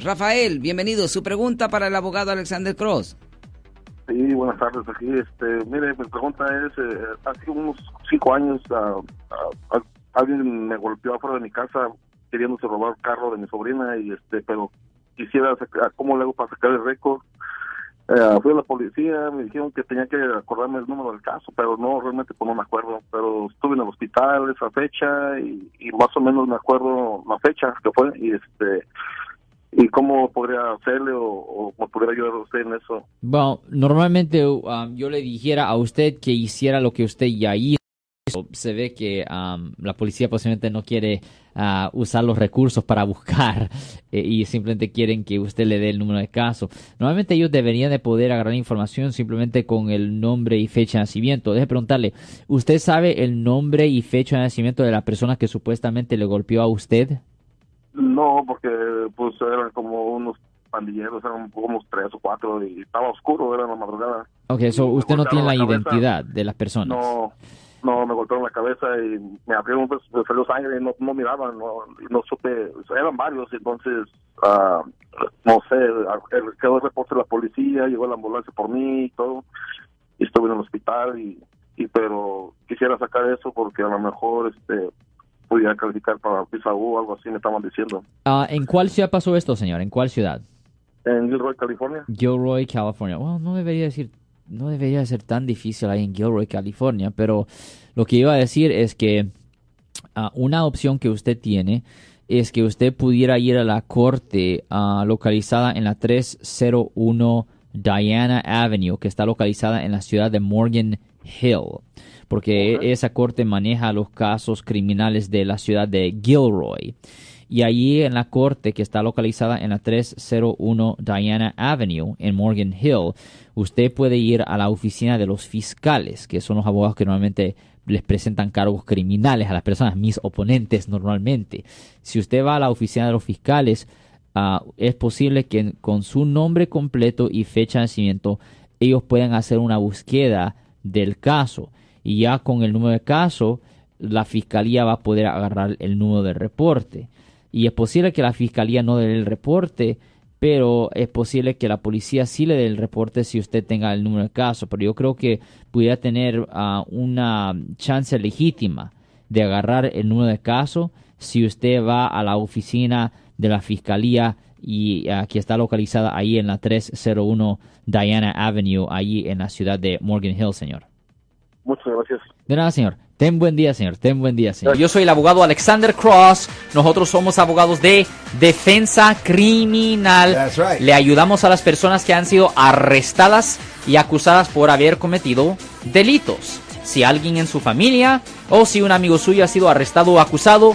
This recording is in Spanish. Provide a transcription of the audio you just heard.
Rafael, bienvenido. Su pregunta para el abogado Alexander Cross. Sí, buenas tardes. Aquí, este, mire, mi pregunta es, eh, hace unos cinco años ah, ah, alguien me golpeó afuera de mi casa queriéndose robar el carro de mi sobrina y este, pero quisiera sacar, ¿cómo le hago para sacar el récord? Eh, fui a la policía, me dijeron que tenía que acordarme el número del caso, pero no, realmente pues no me acuerdo. Pero estuve en el hospital esa fecha y, y más o menos me acuerdo la fecha que fue y este ¿Y cómo podría hacerle o, cómo podría ayudar a usted en eso? Bueno, normalmente um, yo le dijera a usted que hiciera lo que usted ya hizo. Se ve que um, la policía posiblemente no quiere uh, usar los recursos para buscar eh, y simplemente quieren que usted le dé el número de caso. Normalmente ellos deberían de poder agarrar información simplemente con el nombre y fecha de nacimiento. Deje preguntarle, ¿usted sabe el nombre y fecha de nacimiento de la persona que supuestamente le golpeó a usted? No, porque pues eran como unos pandilleros, eran como unos tres o cuatro y estaba oscuro, era la madrugada. Ok, eso usted no tiene la, identidad de las personas. No, no, me golpearon la cabeza y me abrieron, pues, me salió sangre y no, no miraban, no, no supe, eran varios, entonces, uh, no sé, quedó el reporte de la policía, llegó la ambulancia por mí y todo, y estuve en el hospital y, y pero quisiera sacar eso porque a lo mejor, este, pudiera calificar para visa U o algo así, me estaban diciendo. Uh, ¿En cuál ciudad pasó esto, señor? ¿En cuál ciudad? En Gilroy, California. Gilroy, California. Bueno, no debería decir, no debería ser tan difícil ahí en Gilroy, California, pero lo que iba a decir es que uh, una opción que usted tiene es que usted pudiera ir a la corte uh, localizada en la 301 Diana Avenue, que está localizada en la ciudad de Morgan Hill porque esa corte maneja los casos criminales de la ciudad de Gilroy. Y allí en la corte que está localizada en la 301 Diana Avenue en Morgan Hill, usted puede ir a la oficina de los fiscales, que son los abogados que normalmente les presentan cargos criminales a las personas, mis oponentes normalmente. Si usted va a la oficina de los fiscales, uh, es posible que con su nombre completo y fecha de nacimiento ellos puedan hacer una búsqueda del caso y ya con el número de caso la fiscalía va a poder agarrar el número de reporte. Y es posible que la fiscalía no dé el reporte, pero es posible que la policía sí le dé el reporte si usted tenga el número de caso. Pero yo creo que pudiera tener ah, una chance legítima de agarrar el número de caso si usted va a la oficina de la fiscalía y uh, que está localizada ahí en la 301 Diana Avenue, ahí en la ciudad de Morgan Hill, señor. Muchas gracias. De nada, señor. Ten buen día, señor. Ten buen día, señor. Yo soy el abogado Alexander Cross. Nosotros somos abogados de defensa criminal. Le ayudamos a las personas que han sido arrestadas y acusadas por haber cometido delitos. Si alguien en su familia o si un amigo suyo ha sido arrestado o acusado,